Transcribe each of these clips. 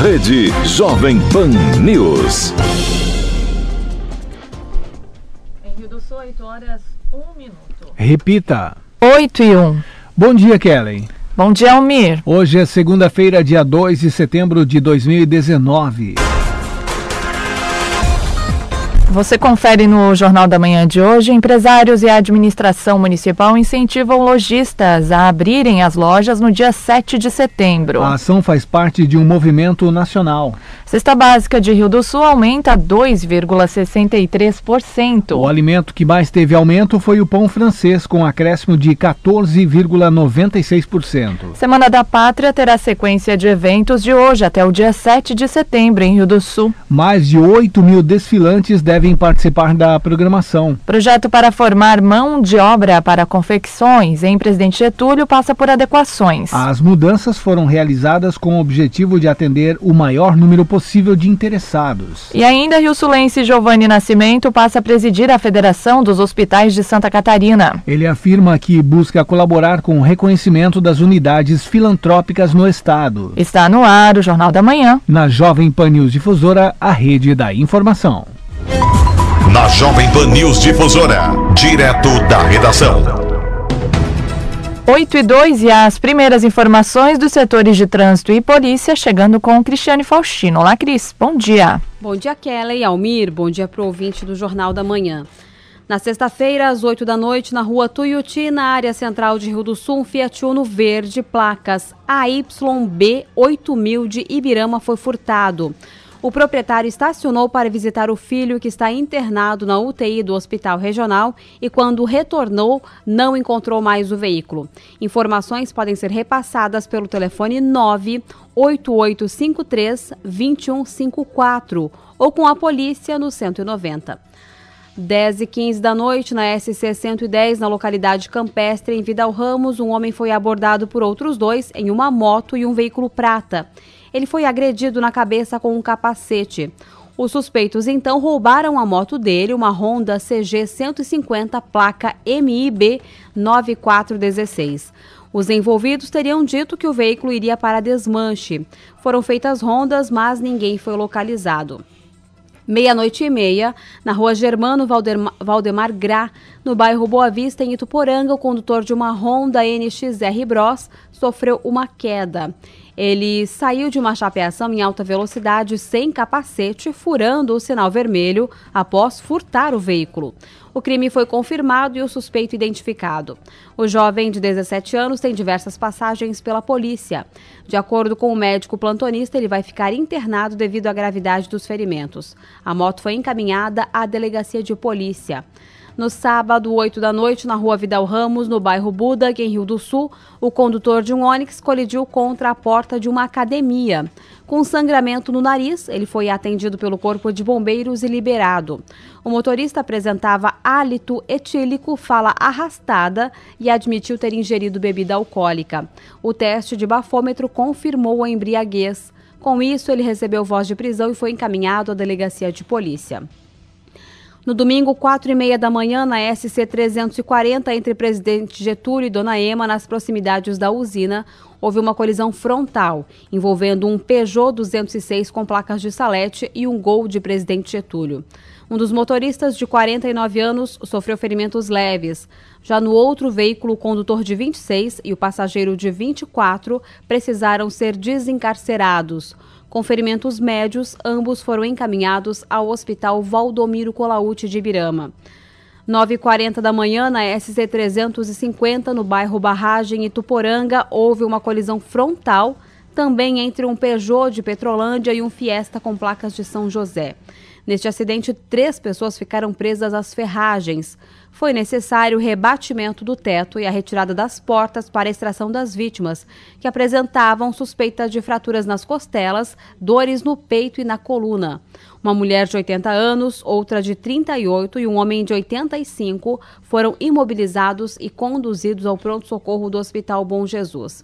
Rede Jovem Pan News. Em Rio do Sul, 8 horas, 1 minuto. Repita. 8 e 1. Bom dia, Kellen. Bom dia, Almir. Hoje é segunda-feira, dia 2 de setembro de 2019. Você confere no Jornal da Manhã de hoje: empresários e a administração municipal incentivam lojistas a abrirem as lojas no dia 7 de setembro. A ação faz parte de um movimento nacional. Cesta básica de Rio do Sul aumenta 2,63%. O alimento que mais teve aumento foi o pão francês, com acréscimo de 14,96%. Semana da Pátria terá sequência de eventos de hoje até o dia 7 de setembro em Rio do Sul. Mais de 8 mil desfilantes devem devem participar da programação. Projeto para formar mão de obra para confecções em Presidente Getúlio passa por adequações. As mudanças foram realizadas com o objetivo de atender o maior número possível de interessados. E ainda Rio Sulense Giovanni Nascimento passa a presidir a Federação dos Hospitais de Santa Catarina. Ele afirma que busca colaborar com o reconhecimento das unidades filantrópicas no estado. Está no ar o Jornal da Manhã. Na Jovem Pan News Difusora, a rede da informação na Jovem Pan News Difusora, direto da redação. 8 e 2 e as primeiras informações dos setores de trânsito e polícia chegando com Cristiane Faustino. Olá, Cris. Bom dia. Bom dia, Kelly Almir. Bom dia para o ouvinte do Jornal da Manhã. Na sexta-feira, às 8 da noite, na rua Tuiuti, na área central de Rio do Sul, um Fiat Uno verde, placas AYB 8000 de Ibirama foi furtado. O proprietário estacionou para visitar o filho que está internado na UTI do Hospital Regional e, quando retornou, não encontrou mais o veículo. Informações podem ser repassadas pelo telefone 98853 2154 ou com a polícia no 190. 10 e 15 da noite, na SC 110, na localidade campestre, em Vidal Ramos, um homem foi abordado por outros dois em uma moto e um veículo prata ele foi agredido na cabeça com um capacete. Os suspeitos então roubaram a moto dele, uma Honda CG 150 placa MIB 9416. Os envolvidos teriam dito que o veículo iria para desmanche. Foram feitas rondas, mas ninguém foi localizado. Meia-noite e meia, na rua Germano Valdemar, Valdemar Gra, no bairro Boa Vista, em Ituporanga, o condutor de uma Honda NXR Bros sofreu uma queda. Ele saiu de uma chapeação em alta velocidade sem capacete, furando o sinal vermelho após furtar o veículo. O crime foi confirmado e o suspeito identificado. O jovem de 17 anos tem diversas passagens pela polícia. De acordo com o médico plantonista, ele vai ficar internado devido à gravidade dos ferimentos. A moto foi encaminhada à delegacia de polícia. No sábado, 8 da noite, na rua Vidal Ramos, no bairro Buda, em Rio do Sul, o condutor de um Onix colidiu contra a porta de uma academia. Com sangramento no nariz, ele foi atendido pelo Corpo de Bombeiros e liberado. O motorista apresentava hálito etílico, fala arrastada e admitiu ter ingerido bebida alcoólica. O teste de bafômetro confirmou a embriaguez. Com isso, ele recebeu voz de prisão e foi encaminhado à delegacia de polícia. No domingo, quatro e meia da manhã, na SC 340, entre Presidente Getúlio e Dona Ema, nas proximidades da usina, houve uma colisão frontal, envolvendo um Peugeot 206 com placas de salete e um Gol de Presidente Getúlio. Um dos motoristas, de 49 anos, sofreu ferimentos leves. Já no outro veículo, o condutor de 26 e o passageiro de 24 precisaram ser desencarcerados. Com ferimentos médios, ambos foram encaminhados ao Hospital Valdomiro Colaute de Ibirama. 9h40 da manhã, na SC 350, no bairro Barragem, Ituporanga, houve uma colisão frontal, também entre um Peugeot de Petrolândia e um Fiesta com placas de São José. Neste acidente, três pessoas ficaram presas às ferragens. Foi necessário o rebatimento do teto e a retirada das portas para a extração das vítimas, que apresentavam suspeita de fraturas nas costelas, dores no peito e na coluna. Uma mulher de 80 anos, outra de 38 e um homem de 85 foram imobilizados e conduzidos ao pronto-socorro do Hospital Bom Jesus.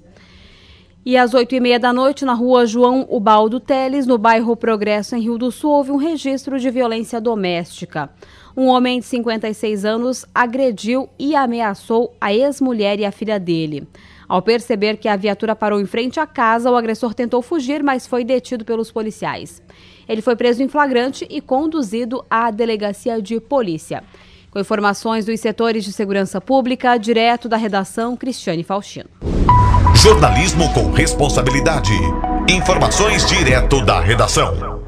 E às oito e meia da noite, na rua João Ubaldo Teles, no bairro Progresso, em Rio do Sul, houve um registro de violência doméstica. Um homem de 56 anos agrediu e ameaçou a ex-mulher e a filha dele. Ao perceber que a viatura parou em frente à casa, o agressor tentou fugir, mas foi detido pelos policiais. Ele foi preso em flagrante e conduzido à delegacia de polícia. Com informações dos setores de segurança pública, direto da redação, Cristiane Faustino. Jornalismo com responsabilidade. Informações direto da redação.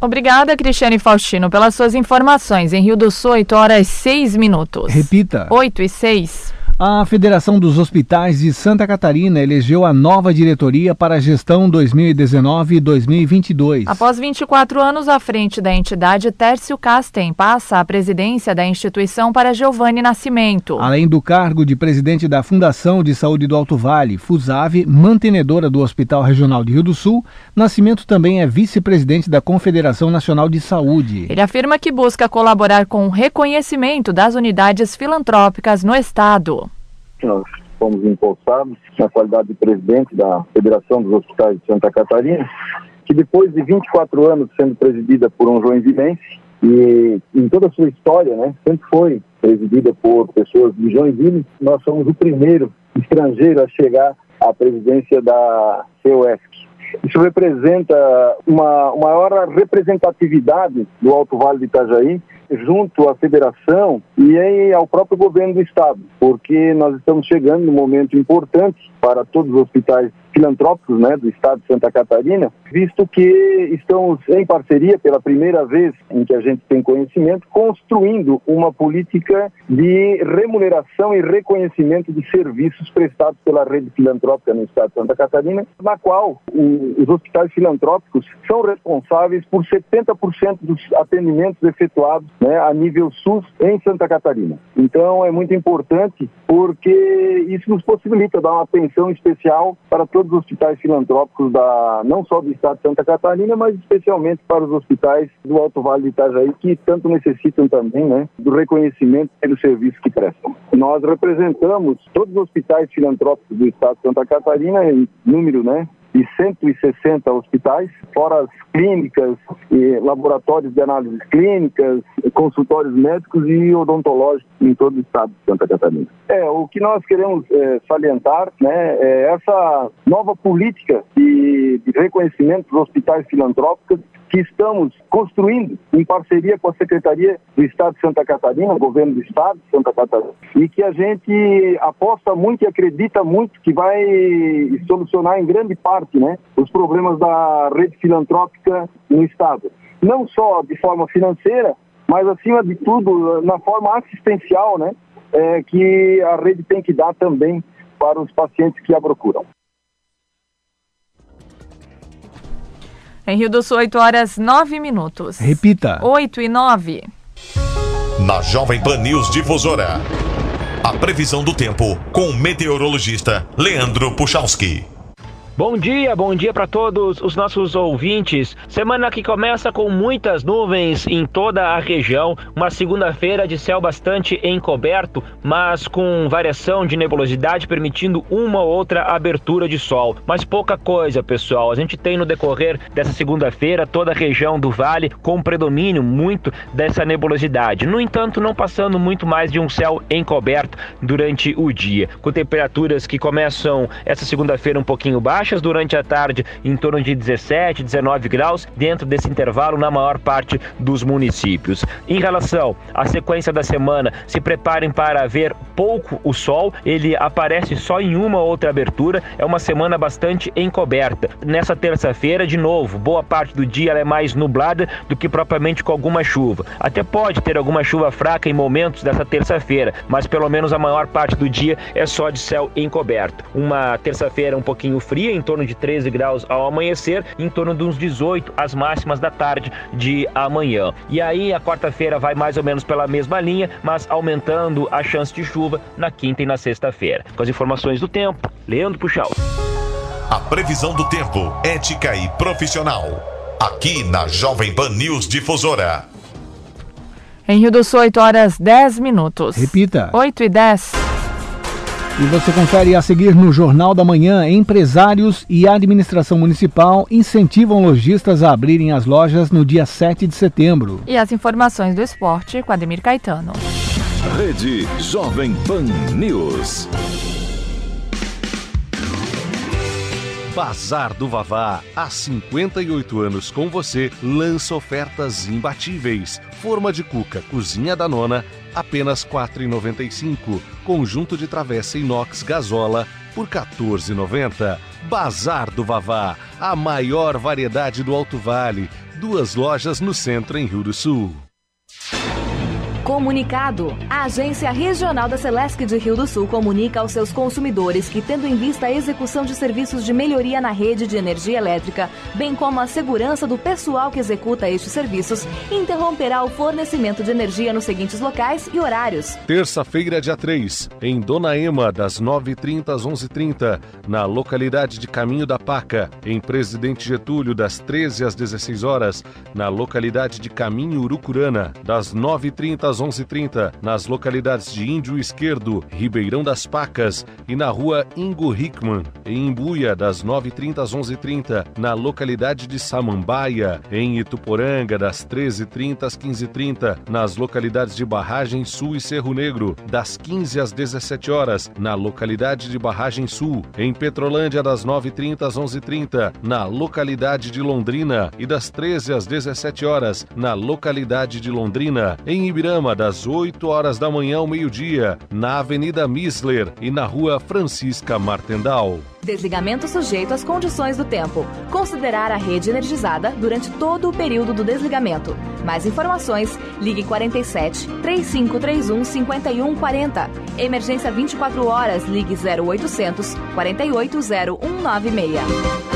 Obrigada, Cristiane Faustino, pelas suas informações. Em Rio do Sul, 8 horas 6 minutos. Repita. 8 e 6. A Federação dos Hospitais de Santa Catarina elegeu a nova diretoria para a gestão 2019-2022. Após 24 anos à frente da entidade, Tércio Casten passa a presidência da instituição para Giovanni Nascimento. Além do cargo de presidente da Fundação de Saúde do Alto Vale, FUSAV, mantenedora do Hospital Regional de Rio do Sul, Nascimento também é vice-presidente da Confederação Nacional de Saúde. Ele afirma que busca colaborar com o reconhecimento das unidades filantrópicas no estado nós fomos empossados na qualidade de presidente da Federação dos Hospitais de Santa Catarina, que depois de 24 anos sendo presidida por um joinvilense, e em toda a sua história, né, sempre foi presidida por pessoas de Joinville, nós somos o primeiro estrangeiro a chegar à presidência da CEUESC. Isso representa uma maior representatividade do Alto Vale de Itajaí junto à federação e ao próprio governo do estado, porque nós estamos chegando num momento importante para todos os hospitais filantrópicos né, do estado de Santa Catarina, visto que estamos em parceria, pela primeira vez em que a gente tem conhecimento, construindo uma política de remuneração e reconhecimento de serviços prestados pela rede filantrópica no estado de Santa Catarina, na qual os hospitais filantrópicos são responsáveis por 70% dos atendimentos efetuados né, a nível SUS em Santa Catarina. Então é muito importante porque isso nos possibilita dar uma atenção especial para todos os hospitais filantrópicos da não só do estado de Santa Catarina, mas especialmente para os hospitais do Alto Vale de Itajaí que tanto necessitam também, né, do reconhecimento pelo serviço que prestam. Nós representamos todos os hospitais filantrópicos do estado de Santa Catarina em número, né, de 160 hospitais, fora as clínicas, e laboratórios de análises clínicas, consultórios médicos e odontológicos em todo o estado de Santa Catarina. É, o que nós queremos é, salientar né, é essa nova política de, de reconhecimento dos hospitais filantrópicos que estamos construindo em parceria com a Secretaria do Estado de Santa Catarina, o governo do Estado de Santa Catarina, e que a gente aposta muito e acredita muito que vai solucionar em grande parte né, os problemas da rede filantrópica no Estado. Não só de forma financeira, mas acima de tudo na forma assistencial né, é, que a rede tem que dar também para os pacientes que a procuram. Em Rio do Sul, 8 horas 9 minutos. Repita. 8 e 9. Na Jovem Pan News Difusora. A previsão do tempo com o meteorologista Leandro Puchalski. Bom dia, bom dia para todos os nossos ouvintes. Semana que começa com muitas nuvens em toda a região. Uma segunda-feira de céu bastante encoberto, mas com variação de nebulosidade permitindo uma ou outra abertura de sol. Mas pouca coisa, pessoal. A gente tem no decorrer dessa segunda-feira toda a região do vale com predomínio muito dessa nebulosidade. No entanto, não passando muito mais de um céu encoberto durante o dia, com temperaturas que começam essa segunda-feira um pouquinho baixas baixas durante a tarde, em torno de 17, 19 graus, dentro desse intervalo na maior parte dos municípios. Em relação à sequência da semana, se preparem para ver pouco o sol, ele aparece só em uma outra abertura, é uma semana bastante encoberta. Nessa terça-feira, de novo, boa parte do dia é mais nublada do que propriamente com alguma chuva. Até pode ter alguma chuva fraca em momentos dessa terça-feira, mas pelo menos a maior parte do dia é só de céu encoberto. Uma terça-feira um pouquinho fria, em torno de 13 graus ao amanhecer, em torno de uns 18 as máximas da tarde de amanhã. E aí a quarta-feira vai mais ou menos pela mesma linha, mas aumentando a chance de chuva na quinta e na sexta-feira. Com as informações do tempo, Leandro Puxal. A previsão do tempo, ética e profissional. Aqui na Jovem Pan News Difusora. Em Rio do Sul, 8 horas 10 minutos. Repita. 8 e 10. E você confere a seguir no Jornal da Manhã: empresários e administração municipal incentivam lojistas a abrirem as lojas no dia 7 de setembro. E as informações do esporte com Ademir Caetano. Rede Jovem Pan News. Bazar do Vavá, há 58 anos com você, lança ofertas imbatíveis. Forma de cuca, cozinha da nona, apenas R$ 4,95. Conjunto de travessa inox gasola por R$ 14,90. Bazar do Vavá, a maior variedade do Alto Vale. Duas lojas no centro em Rio do Sul. Comunicado: A Agência Regional da Celesc de Rio do Sul comunica aos seus consumidores que, tendo em vista a execução de serviços de melhoria na rede de energia elétrica, bem como a segurança do pessoal que executa estes serviços, interromperá o fornecimento de energia nos seguintes locais e horários: Terça-feira, dia 3, em Dona Ema, das 9h30 às 11h30, na localidade de Caminho da Paca, em Presidente Getúlio, das 13 às 16 horas, na localidade de Caminho Urucurana, das 9h30 às às 11h30, nas localidades de Índio Esquerdo, Ribeirão das Pacas e na rua Ingo Hickman, em Imbuia, das 9h30 às 11h30, na localidade de Samambaia, em Ituporanga, das 13h30 às 15h30, nas localidades de Barragem Sul e Cerro Negro, das 15 às 17 horas, na localidade de Barragem Sul, em Petrolândia, das 9h30 às 11h30, na localidade de Londrina e das 13 às 17 horas, na localidade de Londrina, em Ibirama, das 8 horas da manhã ao meio-dia, na Avenida Misler e na Rua Francisca Martendal. Desligamento sujeito às condições do tempo. Considerar a rede energizada durante todo o período do desligamento. Mais informações, ligue 47 3531 5140. Emergência 24 horas, ligue 0800 48 0196.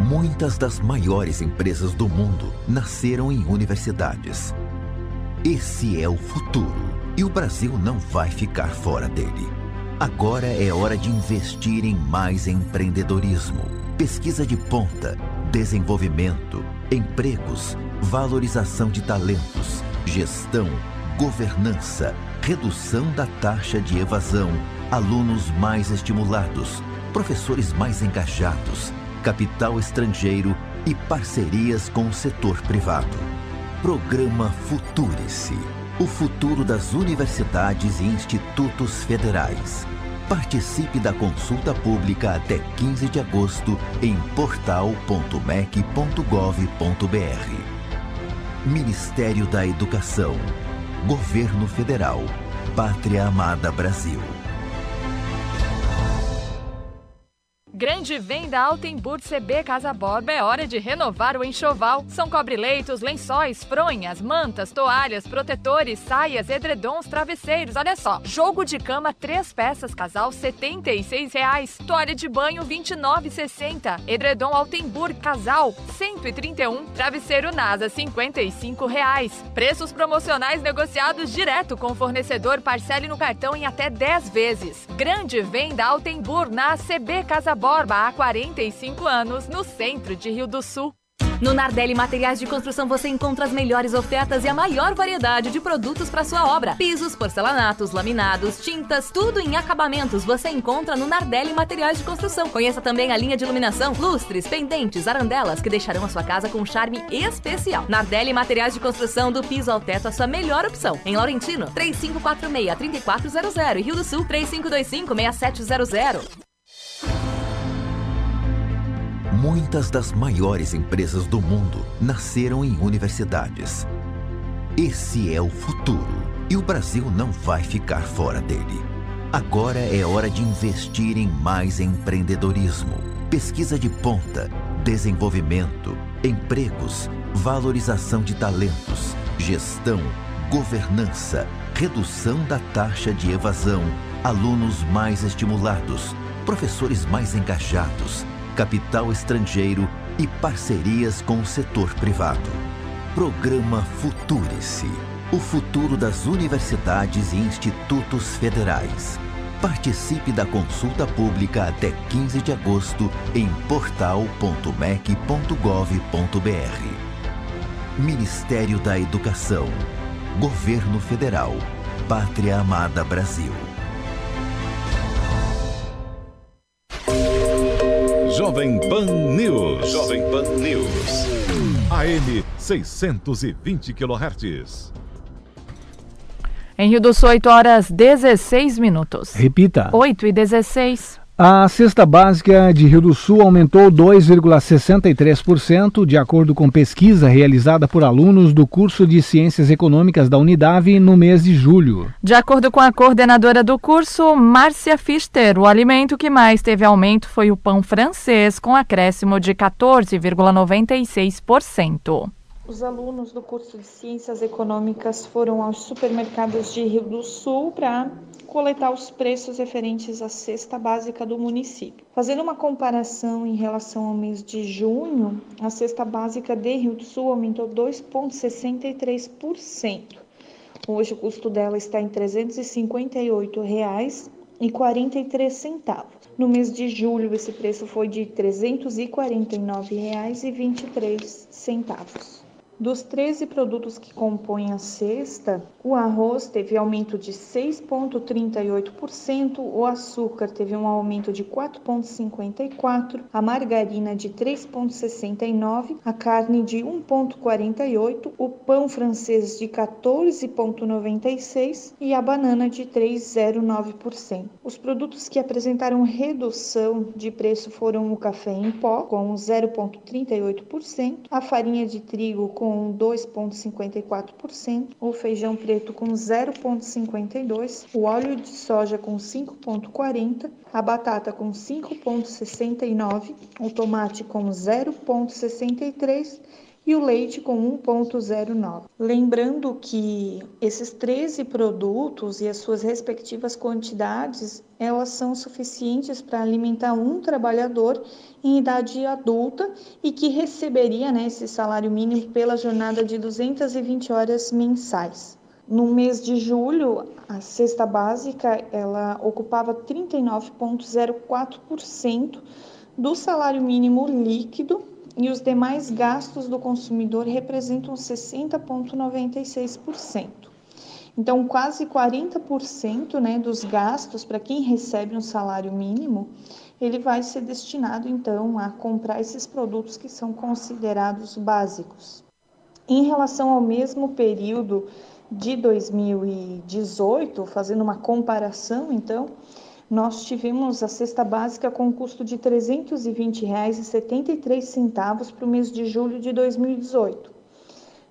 Muitas das maiores empresas do mundo nasceram em universidades. Esse é o futuro e o Brasil não vai ficar fora dele. Agora é hora de investir em mais empreendedorismo, pesquisa de ponta, desenvolvimento, empregos, valorização de talentos, gestão, governança, redução da taxa de evasão, alunos mais estimulados, professores mais engajados capital estrangeiro e parcerias com o setor privado. Programa Futurice o futuro das universidades e institutos federais. Participe da consulta pública até 15 de agosto em portal.mec.gov.br. Ministério da Educação. Governo Federal. Pátria Amada Brasil. Grande venda Altenburg CB Casa Borba é hora de renovar o enxoval. São cobre-leitos, lençóis, fronhas, mantas, toalhas, protetores, saias, edredons, travesseiros. Olha só, jogo de cama três peças casal 76 reais. Toalha de banho R$ 29,60. Edredom Altenburg casal R$ 131. Travesseiro NASA 55 reais. Preços promocionais negociados direto com o fornecedor. Parcele no cartão em até 10 vezes. Grande venda Altenburg na CB Casa Borba Há 45 anos, no centro de Rio do Sul. No Nardelli Materiais de Construção você encontra as melhores ofertas e a maior variedade de produtos para sua obra. Pisos, porcelanatos, laminados, tintas, tudo em acabamentos você encontra no Nardelli Materiais de Construção. Conheça também a linha de iluminação, lustres, pendentes, arandelas que deixarão a sua casa com um charme especial. Nardelli Materiais de Construção do piso ao teto a sua melhor opção. Em Laurentino, 3546-3400 e Rio do Sul, 3525-6700. Muitas das maiores empresas do mundo nasceram em universidades. Esse é o futuro e o Brasil não vai ficar fora dele. Agora é hora de investir em mais empreendedorismo, pesquisa de ponta, desenvolvimento, empregos, valorização de talentos, gestão, governança, redução da taxa de evasão, alunos mais estimulados, professores mais engajados capital estrangeiro e parcerias com o setor privado. Programa Futurice o futuro das universidades e institutos federais. Participe da consulta pública até 15 de agosto em portal.mec.gov.br. Ministério da Educação. Governo Federal. Pátria Amada Brasil. Jovem Pan News. Jovem Pan News. AM 620 kHz. Em Rio do Sul, 8 horas 16 minutos. Repita. 8 e 16. A cesta básica de Rio do Sul aumentou 2,63%, de acordo com pesquisa realizada por alunos do curso de Ciências Econômicas da Unidade no mês de julho. De acordo com a coordenadora do curso, Márcia Fister, o alimento que mais teve aumento foi o pão francês, com acréscimo de 14,96%. Os alunos do curso de Ciências Econômicas foram aos supermercados de Rio do Sul para coletar os preços referentes à cesta básica do município. Fazendo uma comparação em relação ao mês de junho, a cesta básica de Rio do Sul aumentou 2,63%. Hoje o custo dela está em R$ 358,43. No mês de julho, esse preço foi de R$ 349,23. Dos 13 produtos que compõem a cesta, o arroz teve aumento de 6,38%, o açúcar teve um aumento de 4,54%, a margarina de 3,69%, a carne de 1,48%, o pão francês de 14,96% e a banana de 3,09%. Os produtos que apresentaram redução de preço foram o café em pó, com 0,38%, a farinha de trigo com com 2,54%, o feijão preto com 0,52%, o óleo de soja com 5,40%, a batata com 5,69%, o tomate com 0,63% e o leite com 1,09. Lembrando que esses 13 produtos e as suas respectivas quantidades, elas são suficientes para alimentar um trabalhador em idade adulta e que receberia né, esse salário mínimo pela jornada de 220 horas mensais. No mês de julho, a cesta básica ela ocupava 39,04% do salário mínimo líquido e os demais gastos do consumidor representam 60,96%. Então, quase 40% né, dos gastos para quem recebe um salário mínimo, ele vai ser destinado então a comprar esses produtos que são considerados básicos. Em relação ao mesmo período de 2018, fazendo uma comparação, então, nós tivemos a cesta básica com custo de R$ 320,73 para o mês de julho de 2018.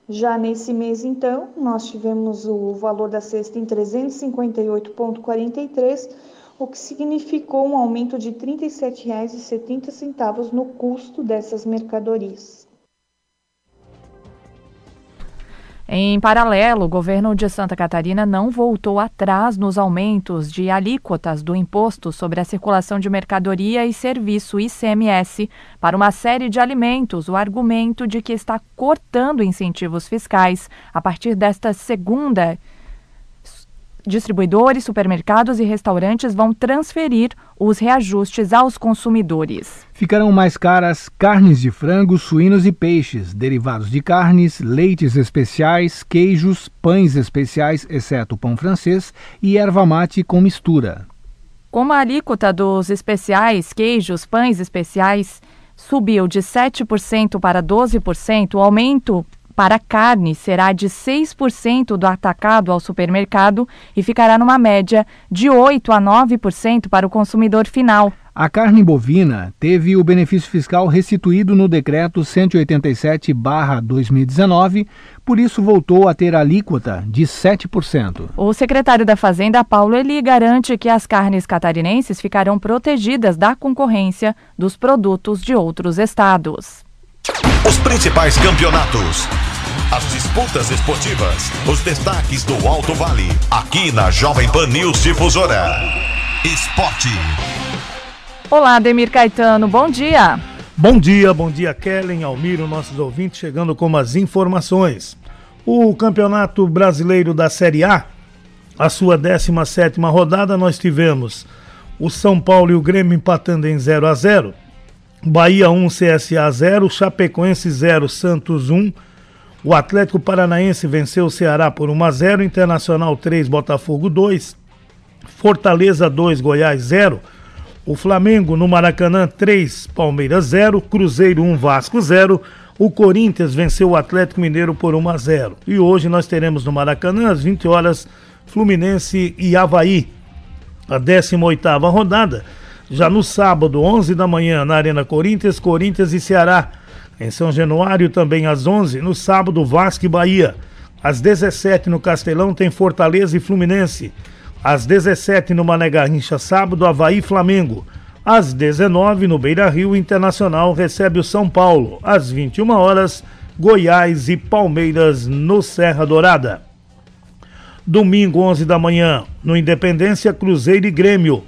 Já nesse mês, então, nós tivemos o valor da cesta em R$ 358,43, o que significou um aumento de R$ 37,70 no custo dessas mercadorias. Em paralelo, o governo de Santa Catarina não voltou atrás nos aumentos de alíquotas do imposto sobre a circulação de mercadoria e serviço ICMS para uma série de alimentos, o argumento de que está cortando incentivos fiscais a partir desta segunda distribuidores, supermercados e restaurantes vão transferir os reajustes aos consumidores. Ficarão mais caras carnes de frango, suínos e peixes, derivados de carnes, leites especiais, queijos, pães especiais, exceto pão francês, e erva mate com mistura. Como a alíquota dos especiais, queijos, pães especiais subiu de 7% para 12%, o aumento para carne será de 6% do atacado ao supermercado e ficará numa média de 8 a 9% para o consumidor final. A carne bovina teve o benefício fiscal restituído no decreto 187/2019, por isso voltou a ter alíquota de 7%. O secretário da Fazenda, Paulo Eli, garante que as carnes catarinenses ficarão protegidas da concorrência dos produtos de outros estados. Os principais campeonatos. As disputas esportivas. Os destaques do Alto Vale. Aqui na Jovem Pan News Difusora. Esporte. Olá, Demir Caetano. Bom dia. Bom dia, bom dia, Kellen, Almiro, nossos ouvintes, chegando com as informações. O Campeonato Brasileiro da Série A a sua 17 rodada, nós tivemos o São Paulo e o Grêmio empatando em 0 a 0 Bahia 1, CSA 0, Chapecoense 0, Santos 1. O Atlético Paranaense venceu o Ceará por 1 a 0, Internacional 3, Botafogo 2, Fortaleza 2, Goiás 0. O Flamengo no Maracanã 3, Palmeiras 0, Cruzeiro 1, Vasco 0. O Corinthians venceu o Atlético Mineiro por 1 a 0. E hoje nós teremos no Maracanã às 20 horas Fluminense e Havaí. A 18ª rodada já no sábado, 11 da manhã, na Arena Corinthians, Corinthians e Ceará. Em São Januário, também às 11, no sábado, Vasco e Bahia. Às 17 no Castelão tem Fortaleza e Fluminense. Às 17 no Mané Garrincha, sábado, Havaí e Flamengo. Às 19 no Beira Rio, Internacional recebe o São Paulo. Às 21 horas, Goiás e Palmeiras no Serra Dourada. Domingo, 11 da manhã, no Independência, Cruzeiro e Grêmio.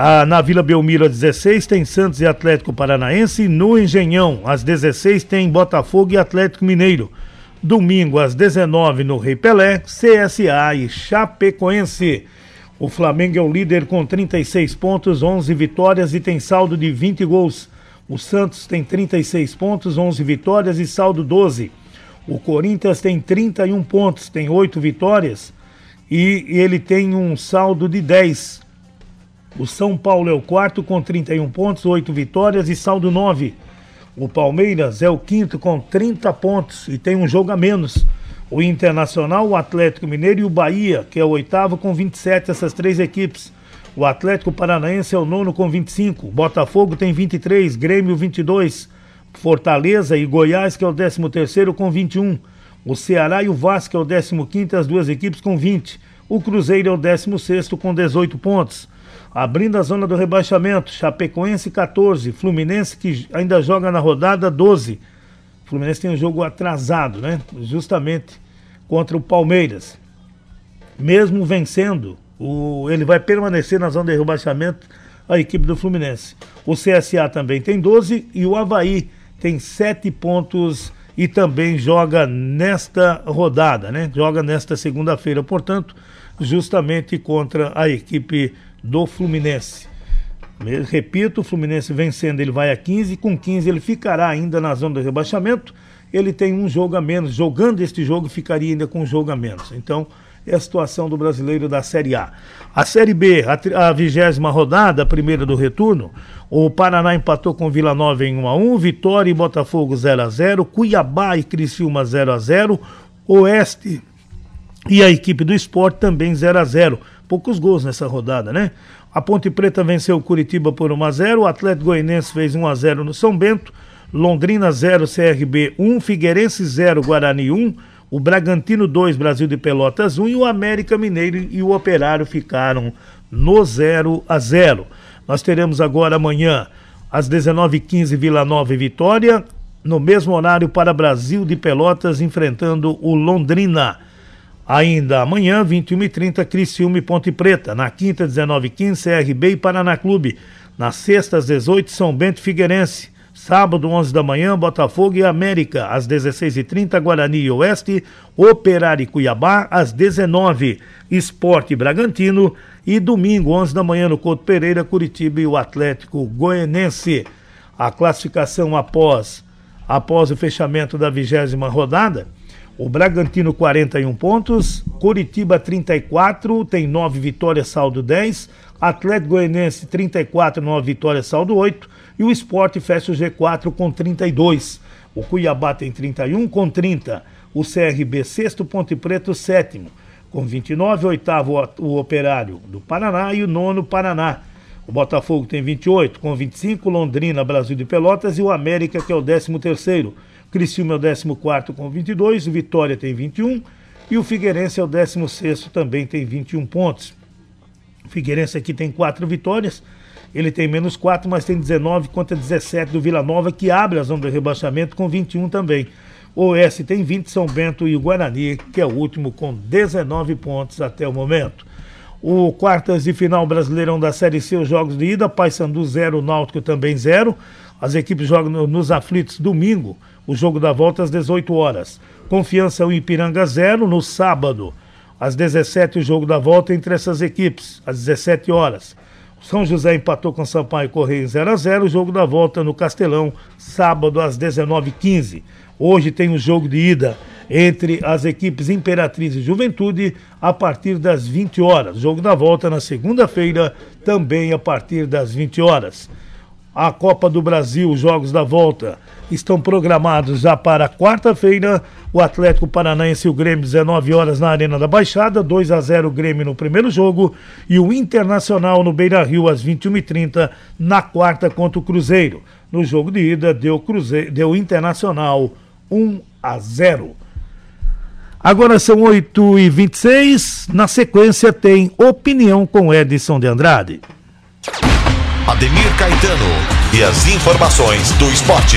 Ah, na Vila Belmiro, às 16, tem Santos e Atlético Paranaense. No Engenhão, às 16, tem Botafogo e Atlético Mineiro. Domingo, às 19, no Rei Pelé, CSA e Chapecoense. O Flamengo é o líder com 36 pontos, 11 vitórias e tem saldo de 20 gols. O Santos tem 36 pontos, 11 vitórias e saldo 12. O Corinthians tem 31 pontos, tem 8 vitórias e ele tem um saldo de 10. O São Paulo é o quarto com 31 pontos, 8 vitórias e saldo 9. O Palmeiras é o quinto com 30 pontos e tem um jogo a menos. O Internacional, o Atlético Mineiro e o Bahia, que é o oitavo com 27, essas três equipes. O Atlético Paranaense é o nono com 25. Botafogo tem 23, Grêmio 22. Fortaleza e Goiás, que é o décimo terceiro com 21. O Ceará e o Vasco, é o décimo quinto, as duas equipes com 20. O Cruzeiro é o décimo sexto com 18 pontos. Abrindo a zona do rebaixamento, Chapecoense 14, Fluminense que ainda joga na rodada 12. Fluminense tem um jogo atrasado, né? Justamente contra o Palmeiras. Mesmo vencendo, o, ele vai permanecer na zona de rebaixamento a equipe do Fluminense. O CSA também tem 12 e o Havaí tem 7 pontos e também joga nesta rodada, né? Joga nesta segunda-feira, portanto, justamente contra a equipe do Fluminense. Repito, o Fluminense vencendo, ele vai a 15, com 15 ele ficará ainda na zona do rebaixamento. Ele tem um jogo a menos, jogando este jogo, ficaria ainda com um jogo a menos. Então, é a situação do brasileiro da Série A. A Série B, a vigésima rodada, a primeira do retorno, o Paraná empatou com Vila Nova em 1 a 1 Vitória e Botafogo 0 a 0 Cuiabá e Criciúma 0 a 0 Oeste e a equipe do esporte também 0 a 0 poucos gols nessa rodada, né? A Ponte Preta venceu o Curitiba por 1 a 0, o Atlético Goianense fez 1 a 0 no São Bento, Londrina 0, CRB 1, Figueirense 0, Guarani 1, o Bragantino 2, Brasil de Pelotas 1 e o América Mineiro e o Operário ficaram no 0 a 0. Nós teremos agora amanhã às 19h15 Vila Nova e Vitória, no mesmo horário para Brasil de Pelotas enfrentando o Londrina. Ainda amanhã, 21h30, Criciúma e Ponte Preta. Na quinta, 19h15, CRB e Paraná Clube. Na sexta, às 18 São Bento Figueirense. Sábado, 11 da manhã, Botafogo e América. Às 16h30, Guarani e Oeste. Operário e Cuiabá. Às 19 Esporte Bragantino. E domingo, 11 da manhã, no Couto Pereira, Curitiba e o Atlético Goianense. A classificação após, após o fechamento da vigésima rodada o Bragantino 41 pontos, Curitiba 34, tem 9 vitórias, saldo 10, Atlético Goianense 34, 9 vitórias, saldo 8 e o Esporte fecha o G4 com 32. O Cuiabá tem 31 com 30, o CRB sexto, Ponte Preto sétimo. Com 29, oitavo o Operário do Paraná e o nono Paraná. O Botafogo tem 28 com 25, Londrina, Brasil de Pelotas. E o América que é o 13 terceiro Criciúma é o 14 com 22, o Vitória tem 21 e o Figueirense é o 16 também tem 21 pontos. O Figueirense aqui tem quatro vitórias, ele tem menos 4, mas tem 19 contra 17 do Vila Nova, que abre a zona de rebaixamento com 21 também. O Oeste tem 20, São Bento e o Guarani, que é o último com 19 pontos até o momento. O quartas de final brasileirão da Série C, os jogos de ida, Paysandu 0, Náutico também 0. As equipes jogam nos aflitos domingo, o jogo da volta às 18 horas. Confiança o Ipiranga 0 no sábado. Às 17 o jogo da volta entre essas equipes, às 17 horas. São José empatou com Sampaio Correia em 0 a 0 o jogo da volta no Castelão, sábado às 19h15. Hoje tem o jogo de ida entre as equipes Imperatriz e Juventude a partir das 20 horas. Jogo da volta na segunda-feira, também a partir das 20 horas. A Copa do Brasil, os jogos da volta, estão programados já para quarta-feira. O Atlético Paranaense e o Grêmio, 19 horas na Arena da Baixada, 2 a 0 o Grêmio no primeiro jogo. E o Internacional no Beira Rio, às 21h30, na quarta contra o Cruzeiro. No jogo de ida, deu, Cruzeiro, deu Internacional 1 a 0. Agora são 8h26. Na sequência, tem opinião com Edson de Andrade. Ademir Caetano e as informações do esporte.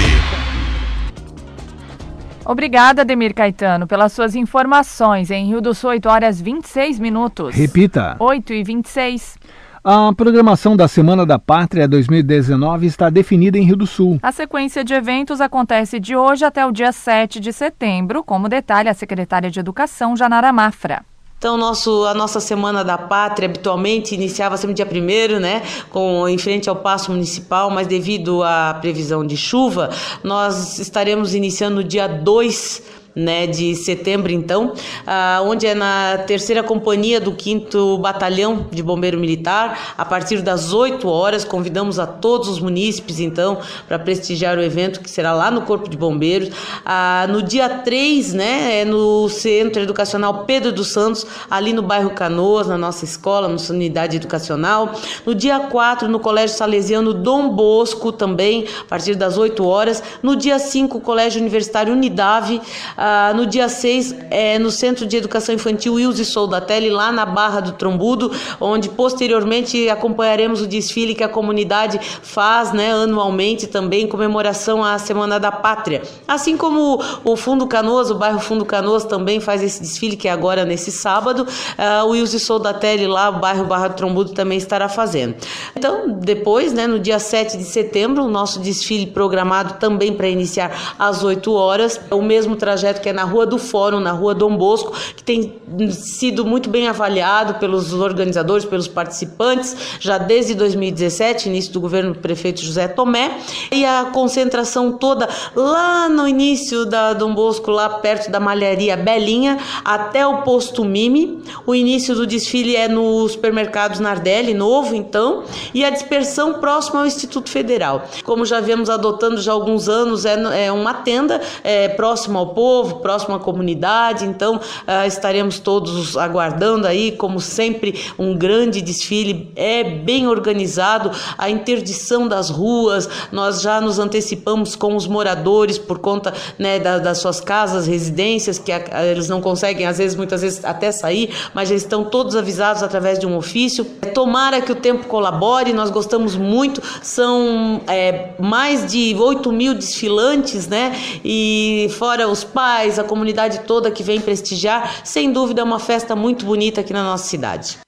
Obrigada, Ademir Caetano, pelas suas informações. Em Rio do Sul, 8 horas 26 minutos. Repita. 8 e 26. A programação da Semana da Pátria 2019 está definida em Rio do Sul. A sequência de eventos acontece de hoje até o dia 7 de setembro, como detalha a secretária de Educação, Janara Mafra. Então, nosso, a nossa Semana da Pátria habitualmente iniciava sempre dia 1 né, com, em frente ao Paço Municipal, mas devido à previsão de chuva, nós estaremos iniciando no dia 2 né, de setembro, então, ah, onde é na terceira companhia do 5 Batalhão de Bombeiro Militar, a partir das 8 horas. Convidamos a todos os munícipes, então, para prestigiar o evento que será lá no Corpo de Bombeiros. Ah, no dia 3, né, é no Centro Educacional Pedro dos Santos, ali no bairro Canoas, na nossa escola, nossa unidade educacional. No dia 4, no Colégio Salesiano Dom Bosco, também, a partir das 8 horas. No dia 5, Colégio Universitário Unidade ah, no dia 6, é, no Centro de Educação Infantil Wilson Soldatelli, lá na Barra do Trombudo, onde posteriormente acompanharemos o desfile que a comunidade faz né, anualmente também em comemoração à Semana da Pátria. Assim como o Fundo Canoas, o bairro Fundo Canoas também faz esse desfile que é agora nesse sábado, ah, o Wilson Soldatelli lá, o bairro Barra do Trombudo também estará fazendo. Então, depois, né, no dia 7 de setembro, o nosso desfile programado também para iniciar às 8 horas, o mesmo trajeto projeto que é na Rua do Fórum, na Rua Dom Bosco, que tem sido muito bem avaliado pelos organizadores, pelos participantes, já desde 2017, início do governo do prefeito José Tomé, e a concentração toda lá no início da Dom Bosco, lá perto da malharia Belinha, até o posto Mime. O início do desfile é no supermercado Nardelli, novo então, e a dispersão próxima ao Instituto Federal. Como já viemos adotando já há alguns anos, é, é uma tenda é, próxima ao povo, povo, próximo à comunidade. Então, uh, estaremos todos aguardando aí, como sempre, um grande desfile. É bem organizado, a interdição das ruas. Nós já nos antecipamos com os moradores por conta né, da, das suas casas, residências, que a, a, eles não conseguem, às vezes, muitas vezes, até sair, mas já estão todos avisados através de um ofício. Tomara que o tempo colabore, nós gostamos muito. São é, mais de 8 mil desfilantes, né? E fora os pais pais, a comunidade toda que vem prestigiar. Sem dúvida, é uma festa muito bonita aqui na nossa cidade.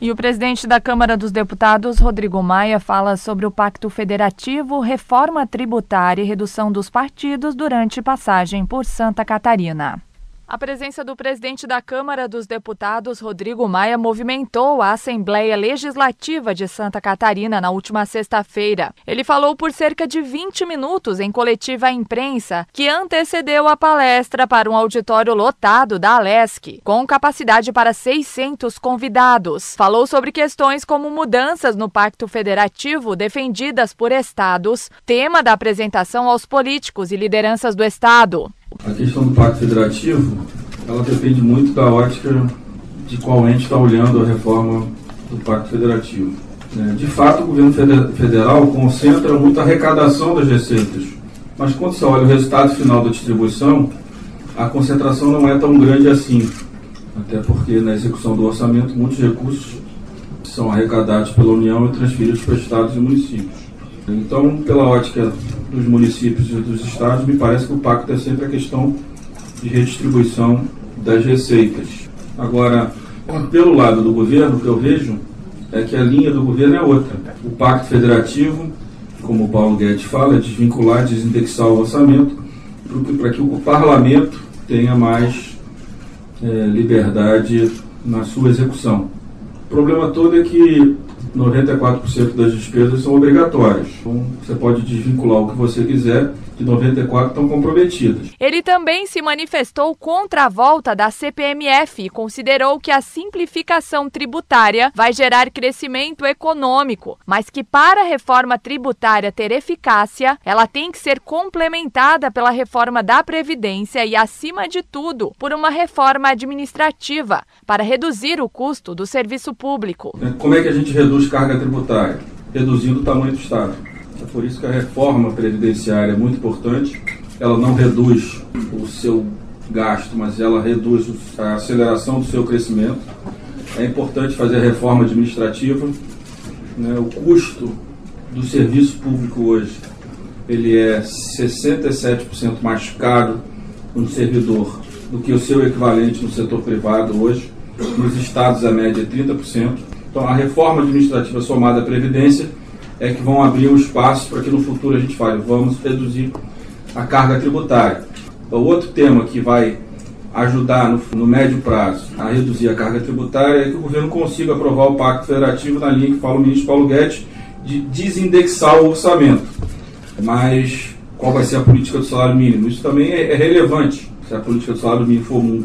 E o presidente da Câmara dos Deputados, Rodrigo Maia, fala sobre o Pacto Federativo, reforma tributária e redução dos partidos durante passagem por Santa Catarina. A presença do presidente da Câmara dos Deputados, Rodrigo Maia, movimentou a Assembleia Legislativa de Santa Catarina na última sexta-feira. Ele falou por cerca de 20 minutos em coletiva à imprensa, que antecedeu a palestra para um auditório lotado da Alesc, com capacidade para 600 convidados. Falou sobre questões como mudanças no Pacto Federativo defendidas por estados, tema da apresentação aos políticos e lideranças do Estado. A questão do Pacto Federativo, ela depende muito da ótica de qual ente está olhando a reforma do Pacto Federativo. É, de fato, o governo federal concentra muita arrecadação das receitas, mas quando você olha o resultado final da distribuição, a concentração não é tão grande assim, até porque na execução do orçamento muitos recursos são arrecadados pela União e transferidos para estados e municípios. Então, pela ótica dos municípios e dos estados, me parece que o pacto é sempre a questão de redistribuição das receitas. Agora, pelo lado do governo, o que eu vejo é que a linha do governo é outra. O pacto federativo, como o Paulo Guedes fala, é desvincular, desindexar o orçamento, para que o parlamento tenha mais é, liberdade na sua execução. O problema todo é que 94% das despesas são obrigatórias. Então, você pode desvincular o que você quiser que 94 estão comprometidas. Ele também se manifestou contra a volta da CPMF e considerou que a simplificação tributária vai gerar crescimento econômico, mas que para a reforma tributária ter eficácia, ela tem que ser complementada pela reforma da Previdência e, acima de tudo, por uma reforma administrativa para reduzir o custo do serviço público. Como é que a gente reduz carga tributária? Reduzindo o tamanho do Estado. É por isso que a reforma previdenciária é muito importante. Ela não reduz o seu gasto, mas ela reduz a aceleração do seu crescimento. É importante fazer a reforma administrativa. Né? O custo do serviço público hoje ele é 67% mais caro um servidor do que o seu equivalente no setor privado hoje. Nos estados a média é 30%. Então a reforma administrativa somada à previdência é que vão abrir um espaço para que no futuro a gente fale, vamos reduzir a carga tributária. O outro tema que vai ajudar no, no, médio prazo a reduzir a carga tributária é que o governo consiga aprovar o Pacto Federativo na linha que fala o ministro Paulo Guedes de desindexar o orçamento. Mas qual vai ser a política do salário mínimo? Isso também é, é relevante. Se a política do salário mínimo for um,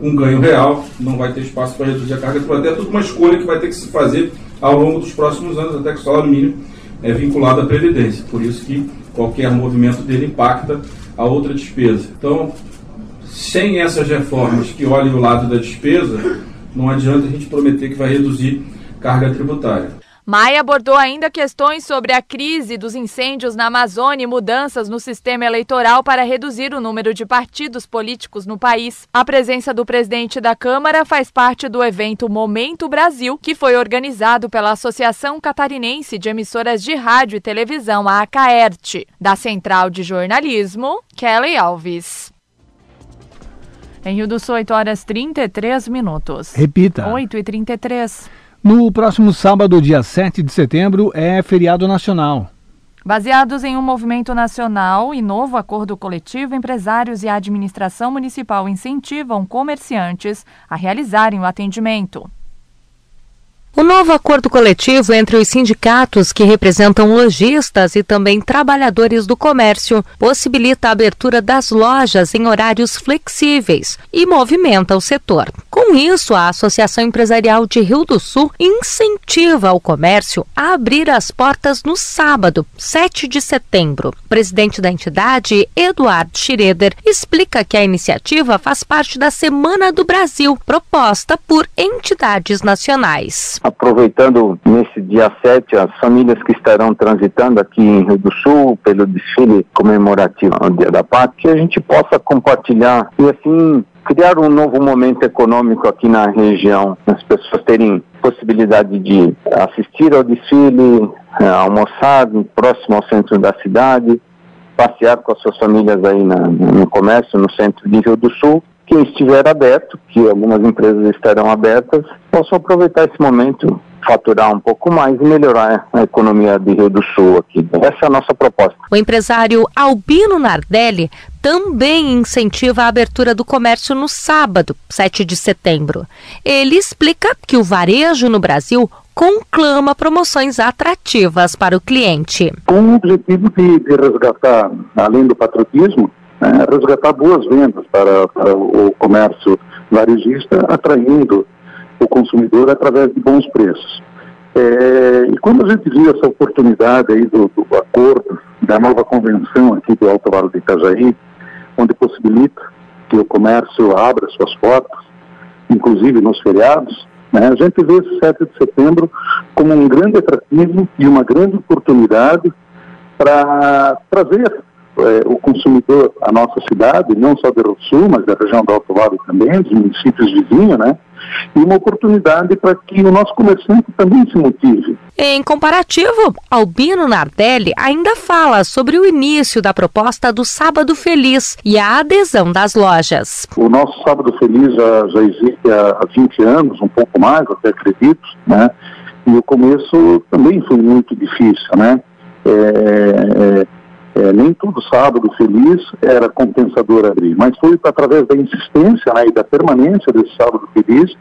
um ganho real, não vai ter espaço para reduzir a carga tributária. É tudo uma escolha que vai ter que se fazer ao longo dos próximos anos, até que o salário mínimo é vinculado à Previdência. Por isso que qualquer movimento dele impacta a outra despesa. Então, sem essas reformas que olhem o lado da despesa, não adianta a gente prometer que vai reduzir carga tributária. Maia abordou ainda questões sobre a crise dos incêndios na Amazônia e mudanças no sistema eleitoral para reduzir o número de partidos políticos no país. A presença do presidente da Câmara faz parte do evento Momento Brasil, que foi organizado pela Associação Catarinense de Emissoras de Rádio e Televisão, a ACAERT. Da Central de Jornalismo, Kelly Alves. Em Rio do Sul, 8 horas 33 minutos. Repita. 8 e 33. No próximo sábado, dia 7 de setembro, é feriado nacional. Baseados em um movimento nacional e novo acordo coletivo, empresários e a administração municipal incentivam comerciantes a realizarem o atendimento. O novo acordo coletivo entre os sindicatos que representam lojistas e também trabalhadores do comércio possibilita a abertura das lojas em horários flexíveis e movimenta o setor. Com isso, a Associação Empresarial de Rio do Sul incentiva o comércio a abrir as portas no sábado, 7 de setembro. O presidente da entidade, Eduardo Schroeder, explica que a iniciativa faz parte da Semana do Brasil, proposta por entidades nacionais aproveitando nesse dia 7 as famílias que estarão transitando aqui em Rio do Sul pelo desfile comemorativo ao Dia da Pátria, que a gente possa compartilhar e assim criar um novo momento econômico aqui na região, as pessoas terem possibilidade de assistir ao desfile, eh, almoçar próximo ao centro da cidade, passear com as suas famílias aí na, no comércio, no centro de Rio do Sul quem estiver aberto, que algumas empresas estarão abertas, possam aproveitar esse momento, faturar um pouco mais e melhorar a economia de Rio do Sul aqui. Essa é a nossa proposta. O empresário Albino Nardelli também incentiva a abertura do comércio no sábado, 7 de setembro. Ele explica que o varejo no Brasil conclama promoções atrativas para o cliente. Com o objetivo de, de resgatar, além do patriotismo, né, resgatar boas vendas para, para o comércio varejista, atraindo o consumidor através de bons preços. É, e quando a gente viu essa oportunidade aí do, do, acordo, da nova convenção aqui do Alto Vale de Itajaí, onde possibilita que o comércio abra suas portas, inclusive nos feriados, né, a gente vê esse 7 de setembro como um grande atrativo e uma grande oportunidade para trazer é, o consumidor, a nossa cidade, não só do Sul, mas da região do Alto Vale também, dos municípios vizinhos, né? E uma oportunidade para que o nosso comerciante também se motive. Em comparativo, Albino Nardelli ainda fala sobre o início da proposta do Sábado Feliz e a adesão das lojas. O nosso Sábado Feliz já, já existe há 20 anos, um pouco mais, até acredito, né? E o começo também foi muito difícil, né? É, é É, nem todo sábado feliz era compensador abrir, mas foi através da insistência né, e da permanência desse sábado feliz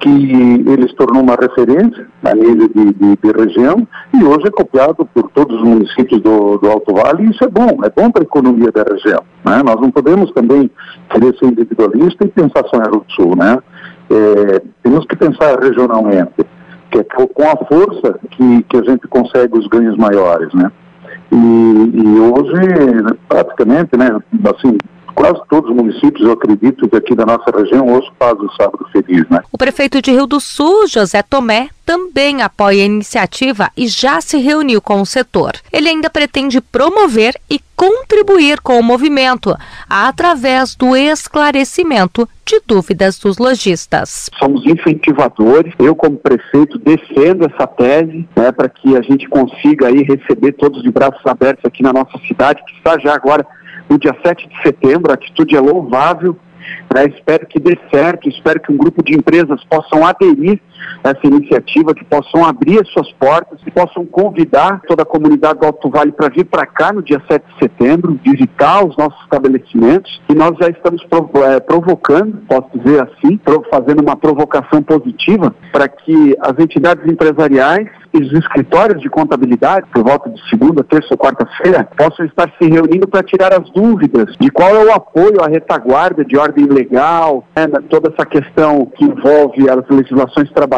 que ele se tornou uma referência a nível de, de, de, região e hoje é copiado por todos os municípios do, do Alto Vale e isso é bom, é bom para a economia da região. Né? Nós não podemos também querer ser individualista e pensar só em Rio do Sul, né? É, temos que pensar regionalmente, que é com a força que, que a gente consegue os ganhos maiores, né? E, e hoje, praticamente, né, assim, quase todos os municípios, eu acredito que aqui da nossa região hoje fazem o sábado feliz, né? O prefeito de Rio do Sul, José Tomé, também apoia a iniciativa e já se reuniu com o setor. Ele ainda pretende promover e contribuir com o movimento através do esclarecimento de dúvidas dos lojistas. Somos incentivadores. Eu, como prefeito, defendo essa tese né, para que a gente consiga aí receber todos de braços abertos aqui na nossa cidade, que está já agora no dia 7 de setembro. A atitude é louvável. Né? Espero que dê certo, espero que um grupo de empresas possam aderir essa iniciativa, que possam abrir as suas portas, que possam convidar toda a comunidade do Alto Vale para vir para cá no dia 7 de setembro, visitar os nossos estabelecimentos. E nós já estamos é, provocando, posso dizer assim, fazendo uma provocação positiva para que as entidades empresariais e os escritórios de contabilidade, por volta de segunda, terça ou quarta-feira, possam estar se reunindo para tirar as dúvidas de qual é o apoio à retaguarda de ordem legal, né, toda essa questão que envolve as legislações trabalhistas,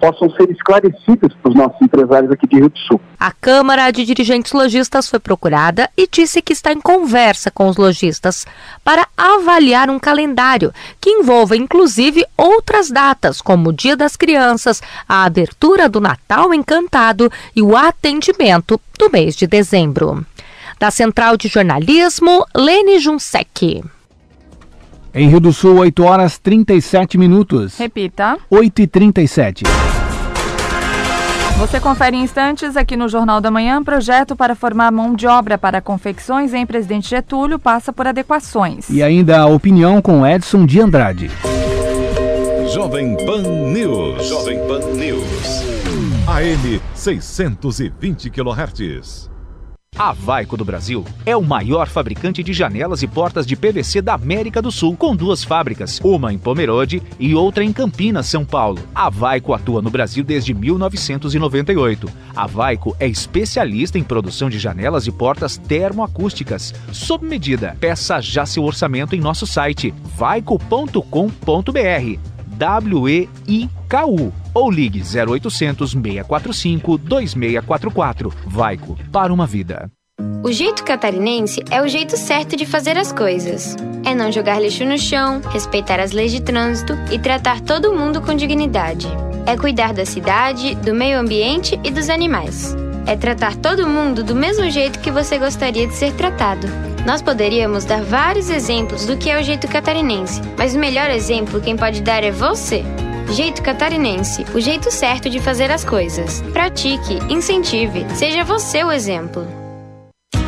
possam ser esclarecidas para os nossos empresários aqui de Rio do Sul. A Câmara de Dirigentes Lojistas foi procurada e disse que está em conversa com os lojistas para avaliar um calendário que envolva inclusive outras datas, como o Dia das Crianças, a abertura do Natal Encantado e o atendimento do mês de dezembro. Da Central de Jornalismo, Lene Junsec. Em Rio do Sul, 8 horas 37 minutos. Repita. 8 e 37. Você confere em instantes aqui no Jornal da Manhã. Projeto para formar mão de obra para confecções em Presidente Getúlio passa por adequações. E ainda a opinião com Edson de Andrade. Jovem Pan News. Jovem Pan News. AM 620 kHz. A Vaico do Brasil é o maior fabricante de janelas e portas de PVC da América do Sul, com duas fábricas, uma em Pomerode e outra em Campinas, São Paulo. A Vaico atua no Brasil desde 1998. A Vaico é especialista em produção de janelas e portas termoacústicas, sob medida. Peça já seu orçamento em nosso site vaico.com.br. W-E-I-K-U ou ligue 0800 645 2644. Vaico, para uma vida. O jeito catarinense é o jeito certo de fazer as coisas. É não jogar lixo no chão, respeitar as leis de trânsito e tratar todo mundo com dignidade. É cuidar da cidade, do meio ambiente e dos animais. É tratar todo mundo do mesmo jeito que você gostaria de ser tratado. Nós poderíamos dar vários exemplos do que é o jeito catarinense, mas o melhor exemplo quem pode dar é você. Jeito catarinense, o jeito certo de fazer as coisas. Pratique, incentive, seja você o exemplo.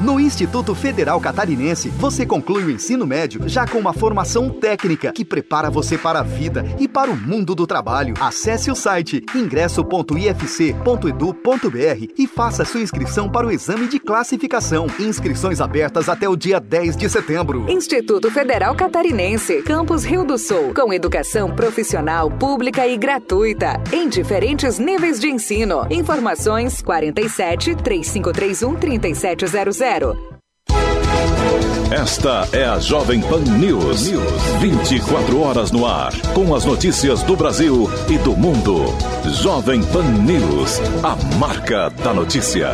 No Instituto Federal Catarinense, você conclui o ensino médio já com uma formação técnica que prepara você para a vida e para o mundo do trabalho. Acesse o site ingresso.ifc.edu.br e faça sua inscrição para o exame de classificação. Inscrições abertas até o dia 10 de setembro. Instituto Federal Catarinense, Campus Rio do Sul, com educação profissional, pública e gratuita, em diferentes níveis de ensino. Informações 47 3531 3700 zero. Esta é a Jovem Pan News. 24 horas no ar. Com as notícias do Brasil e do mundo. Jovem Pan News. A marca da notícia.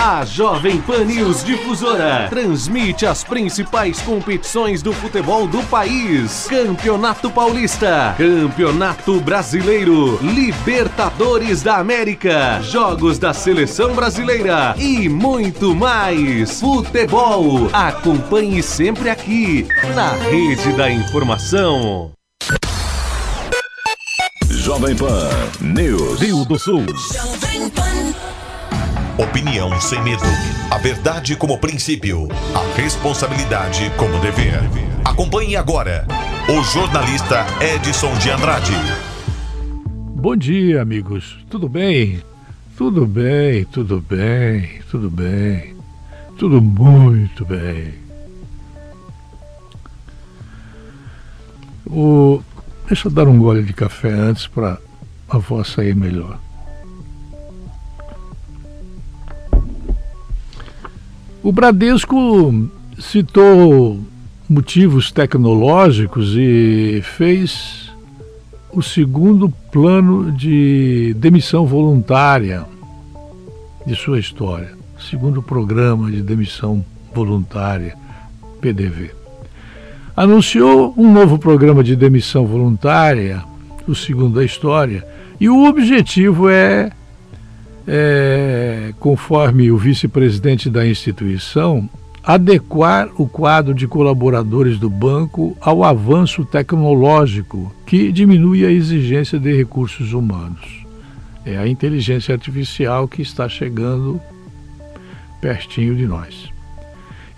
A Jovem Pan News Difusora transmite as principais competições do futebol do país: Campeonato Paulista, Campeonato Brasileiro, Libertadores da América, Jogos da Seleção Brasileira e muito mais. Futebol. Acompanhe sempre aqui na Rede da Informação. Jovem Pan News. Rio do Sul. Opinião sem medo. A verdade como princípio. A responsabilidade como dever. Acompanhe agora o jornalista Edson de Andrade. Bom dia, amigos. Tudo bem? Tudo bem, tudo bem, tudo bem. Tudo muito bem. O... Deixa eu dar um gole de café antes para a voz sair melhor. O Bradesco citou motivos tecnológicos e fez o segundo plano de demissão voluntária de sua história, segundo programa de demissão voluntária, PDV. Anunciou um novo programa de demissão voluntária, o segundo da história, e o objetivo é é, conforme o vice-presidente da instituição, adequar o quadro de colaboradores do banco ao avanço tecnológico que diminui a exigência de recursos humanos. É a inteligência artificial que está chegando pertinho de nós.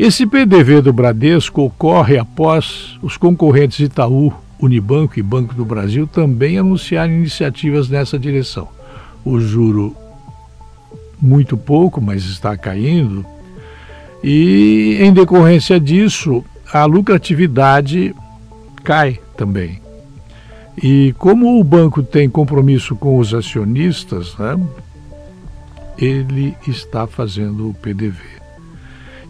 Esse PDV do Bradesco ocorre após os concorrentes Itaú, Unibanco e Banco do Brasil também anunciarem iniciativas nessa direção. O juro muito pouco, mas está caindo. E em decorrência disso, a lucratividade cai também. E como o banco tem compromisso com os acionistas, né, ele está fazendo o PDV.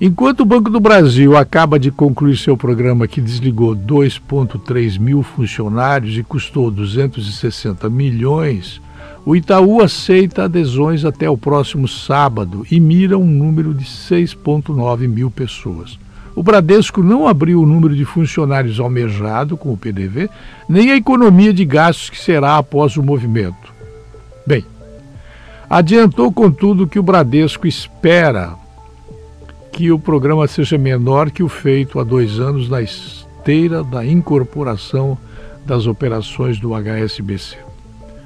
Enquanto o Banco do Brasil acaba de concluir seu programa que desligou 2,3 mil funcionários e custou 260 milhões, o Itaú aceita adesões até o próximo sábado e mira um número de 6,9 mil pessoas. O Bradesco não abriu o número de funcionários almejado com o PDV, nem a economia de gastos que será após o movimento. Bem, adiantou, contudo, que o Bradesco espera que o programa seja menor que o feito há dois anos na esteira da incorporação das operações do HSBC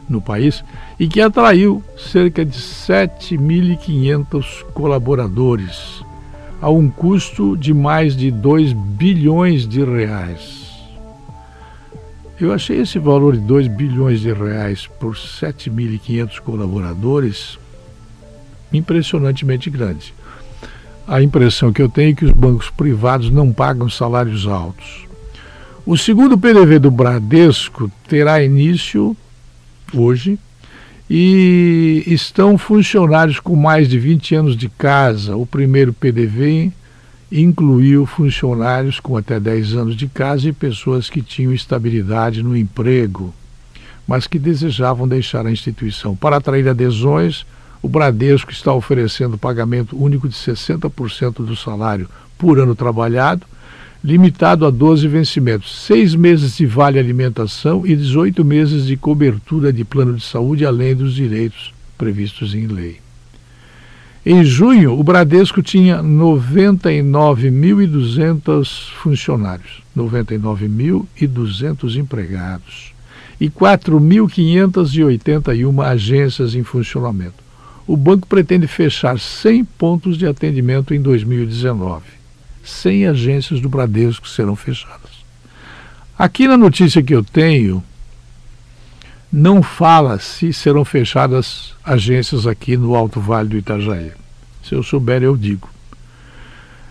no país e que atraiu cerca de 7.500 colaboradores a um custo de mais de 2 bilhões de reais. Eu achei esse valor de 2 bilhões de reais por 7.500 colaboradores impressionantemente grande. A impressão que eu tenho é que os bancos privados não pagam salários altos. O segundo PDV do Bradesco terá início hoje, e estão funcionários com mais de 20 anos de casa. O primeiro PDV incluiu funcionários com até 10 anos de casa e pessoas que tinham estabilidade no emprego, mas que desejavam deixar a instituição. Para atrair adesões, o Bradesco está oferecendo pagamento único de 60% do salário por ano trabalhado limitado a 12 vencimentos, seis meses de vale alimentação e 18 meses de cobertura de plano de saúde, além dos direitos previstos em lei. Em junho, o Bradesco tinha 99.200 funcionários, 99.200 empregados e 4.581 agências em funcionamento. O banco pretende fechar 100 pontos de atendimento em 2019. 100 agências do Bradesco serão fechadas. Aqui na notícia que eu tenho, não fala se serão fechadas agências aqui no Alto Vale do Itajaí. Se eu souber, eu digo.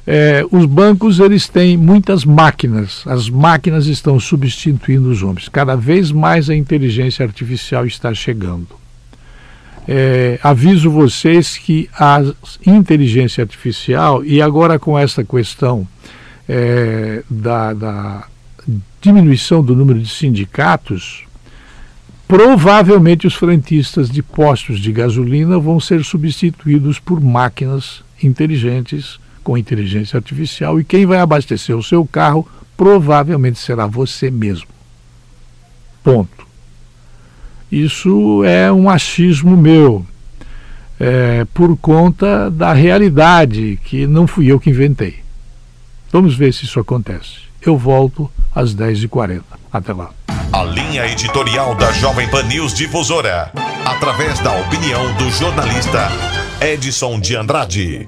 É, os bancos eles têm muitas máquinas. As máquinas estão substituindo os homens. Cada vez mais a inteligência artificial está chegando. É, aviso vocês que a inteligência artificial, e agora com essa questão é, da, da diminuição do número de sindicatos, provavelmente os frentistas de postos de gasolina vão ser substituídos por máquinas inteligentes com inteligência artificial e quem vai abastecer o seu carro provavelmente será você mesmo. Ponto. Isso é um achismo meu, é, por conta da realidade que não fui eu que inventei. Vamos ver se isso acontece. Eu volto às 10h40. Até lá. A linha editorial da Jovem Pan News Difusora, através da opinião do jornalista Edson de Andrade.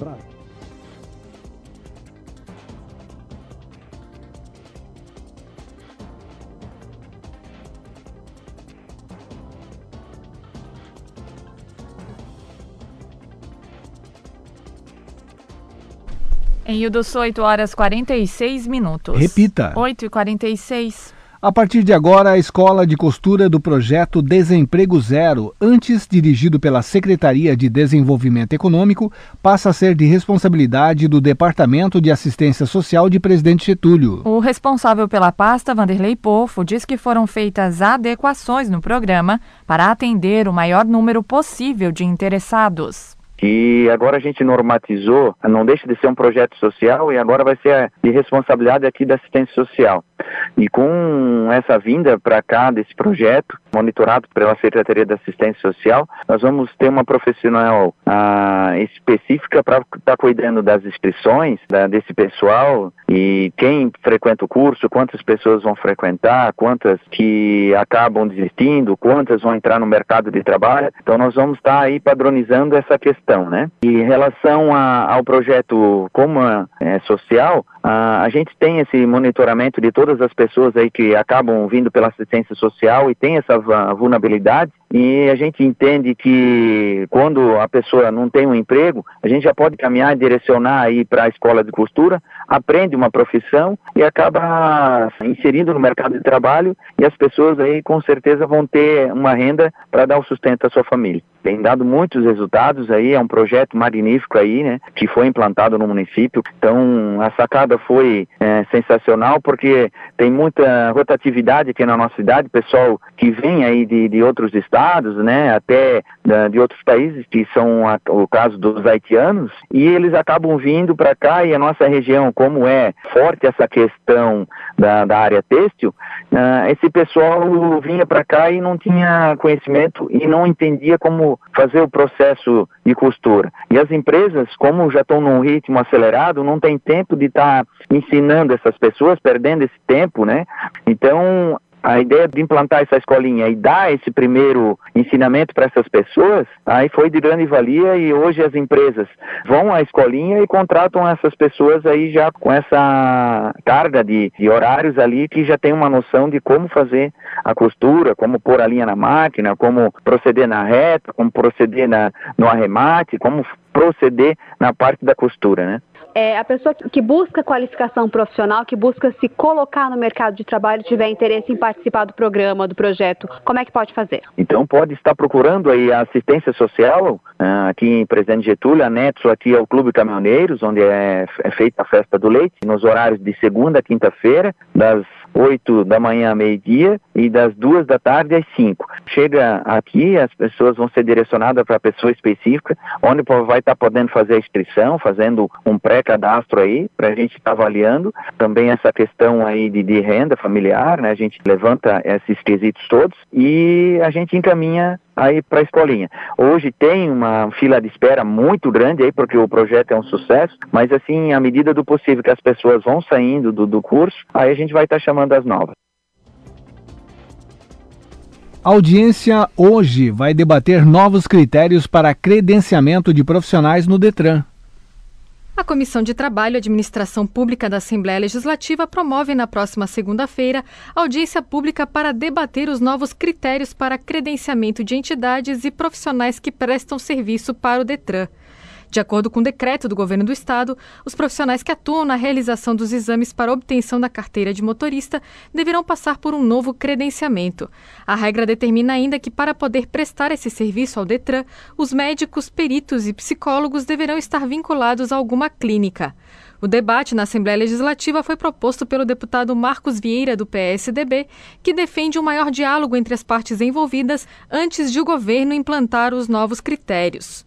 Em Sul, 8 horas 46 minutos. Repita. 8 e 46. A partir de agora, a Escola de Costura do projeto Desemprego Zero, antes dirigido pela Secretaria de Desenvolvimento Econômico, passa a ser de responsabilidade do Departamento de Assistência Social de Presidente Getúlio. O responsável pela pasta, Vanderlei Pofo, diz que foram feitas adequações no programa para atender o maior número possível de interessados que agora a gente normatizou, não deixa de ser um projeto social e agora vai ser de responsabilidade aqui da assistência social. E com essa vinda para cá desse projeto, monitorado pela Secretaria da Assistência Social, nós vamos ter uma profissional ah, específica para estar tá cuidando das inscrições da, desse pessoal e quem frequenta o curso, quantas pessoas vão frequentar, quantas que acabam desistindo, quantas vão entrar no mercado de trabalho. Então nós vamos estar tá aí padronizando essa questão, né? E em relação a, ao projeto como é, social, a, a gente tem esse monitoramento de todas as pessoas aí que acabam vindo pela assistência social e tem essa vulnerabilidade e a gente entende que quando a pessoa não tem um emprego, a gente já pode caminhar e direcionar aí para a escola de costura, aprende uma profissão e acaba inserindo no mercado de trabalho e as pessoas aí com certeza vão ter uma renda para dar o sustento à sua família. Tem dado muitos resultados aí, é um projeto magnífico aí, né, que foi implantado no município. Então a sacada foi é, sensacional porque tem muita rotatividade aqui na nossa cidade, pessoal que vem aí de, de outros estados, né, até de outros países, que são a, o caso dos haitianos, e eles acabam vindo para cá e a nossa região, como é forte essa questão da, da área têxtil, uh, esse pessoal vinha para cá e não tinha conhecimento e não entendia como fazer o processo de costura. E as empresas, como já estão num ritmo acelerado, não tem tempo de estar tá ensinando essas pessoas, perdendo esse tempo, né? Então, a ideia de implantar essa escolinha e dar esse primeiro ensinamento para essas pessoas, aí foi de grande valia e hoje as empresas vão à escolinha e contratam essas pessoas aí já com essa carga de, de horários ali que já tem uma noção de como fazer a costura, como pôr a linha na máquina, como proceder na reta, como proceder na, no arremate, como proceder na parte da costura, né? É, a pessoa que busca qualificação profissional, que busca se colocar no mercado de trabalho, tiver interesse em participar do programa, do projeto, como é que pode fazer? Então pode estar procurando aí a assistência social uh, aqui em Presidente Getúlio, anexo aqui ao Clube Caminhoneiros, onde é, é feita a festa do leite, nos horários de segunda a quinta-feira, das 8 da manhã a meio-dia e das 2 da tarde às 5. Chega aqui, as pessoas vão ser direcionadas para a pessoa específica, onde vai estar podendo fazer a inscrição, fazendo um pré-cadastro aí, para a gente estar tá avaliando. Também essa questão aí de, de renda familiar, né? A gente levanta esses quesitos todos e a gente encaminha aí para a escolinha. Hoje tem uma fila de espera muito grande aí, porque o projeto é um sucesso, mas assim, à medida do possível que as pessoas vão saindo do, do curso, aí a gente vai estar tá chamando as novas. A audiência hoje vai debater novos critérios para credenciamento de profissionais no Detran. A Comissão de Trabalho e Administração Pública da Assembleia Legislativa promove na próxima segunda-feira audiência pública para debater os novos critérios para credenciamento de entidades e profissionais que prestam serviço para o Detran. De acordo com o decreto do governo do estado, os profissionais que atuam na realização dos exames para obtenção da carteira de motorista deverão passar por um novo credenciamento. A regra determina ainda que, para poder prestar esse serviço ao Detran, os médicos, peritos e psicólogos deverão estar vinculados a alguma clínica. O debate na Assembleia Legislativa foi proposto pelo deputado Marcos Vieira, do PSDB, que defende um maior diálogo entre as partes envolvidas antes de o governo implantar os novos critérios.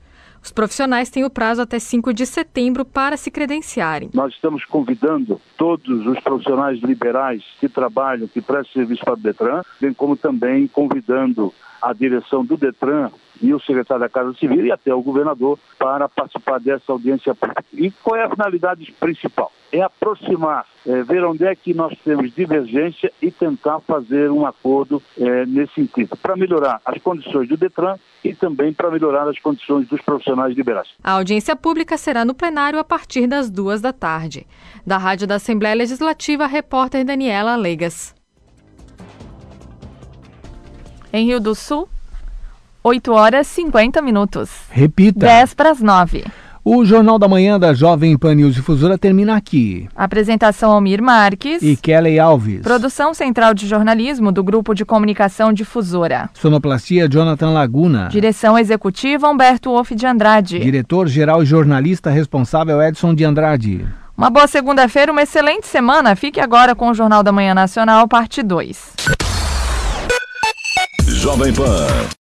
Os profissionais têm o prazo até 5 de setembro para se credenciarem. Nós estamos convidando todos os profissionais liberais que trabalham, que prestam serviço para o Detran, bem como também convidando a direção do Detran e o secretário da Casa Civil e até o governador para participar dessa audiência pública. E qual é a finalidade principal? É aproximar, é, ver onde é que nós temos divergência e tentar fazer um acordo é, nesse sentido, para melhorar as condições do Detran e também para melhorar as condições dos profissionais liberais. A audiência pública será no plenário a partir das duas da tarde. Da Rádio da Assembleia Legislativa, repórter Daniela Legas. Em Rio do Sul, 8 horas 50 minutos. Repita. 10 para as 9. O Jornal da Manhã da Jovem Pan News Difusora termina aqui. Apresentação Almir Marques e Kelly Alves. Produção Central de Jornalismo do Grupo de Comunicação Difusora. Sonoplastia Jonathan Laguna. Direção Executiva Humberto Wolff de Andrade. Diretor-Geral e Jornalista Responsável Edson de Andrade. Uma boa segunda-feira, uma excelente semana. Fique agora com o Jornal da Manhã Nacional, parte 2. Jovem Pan.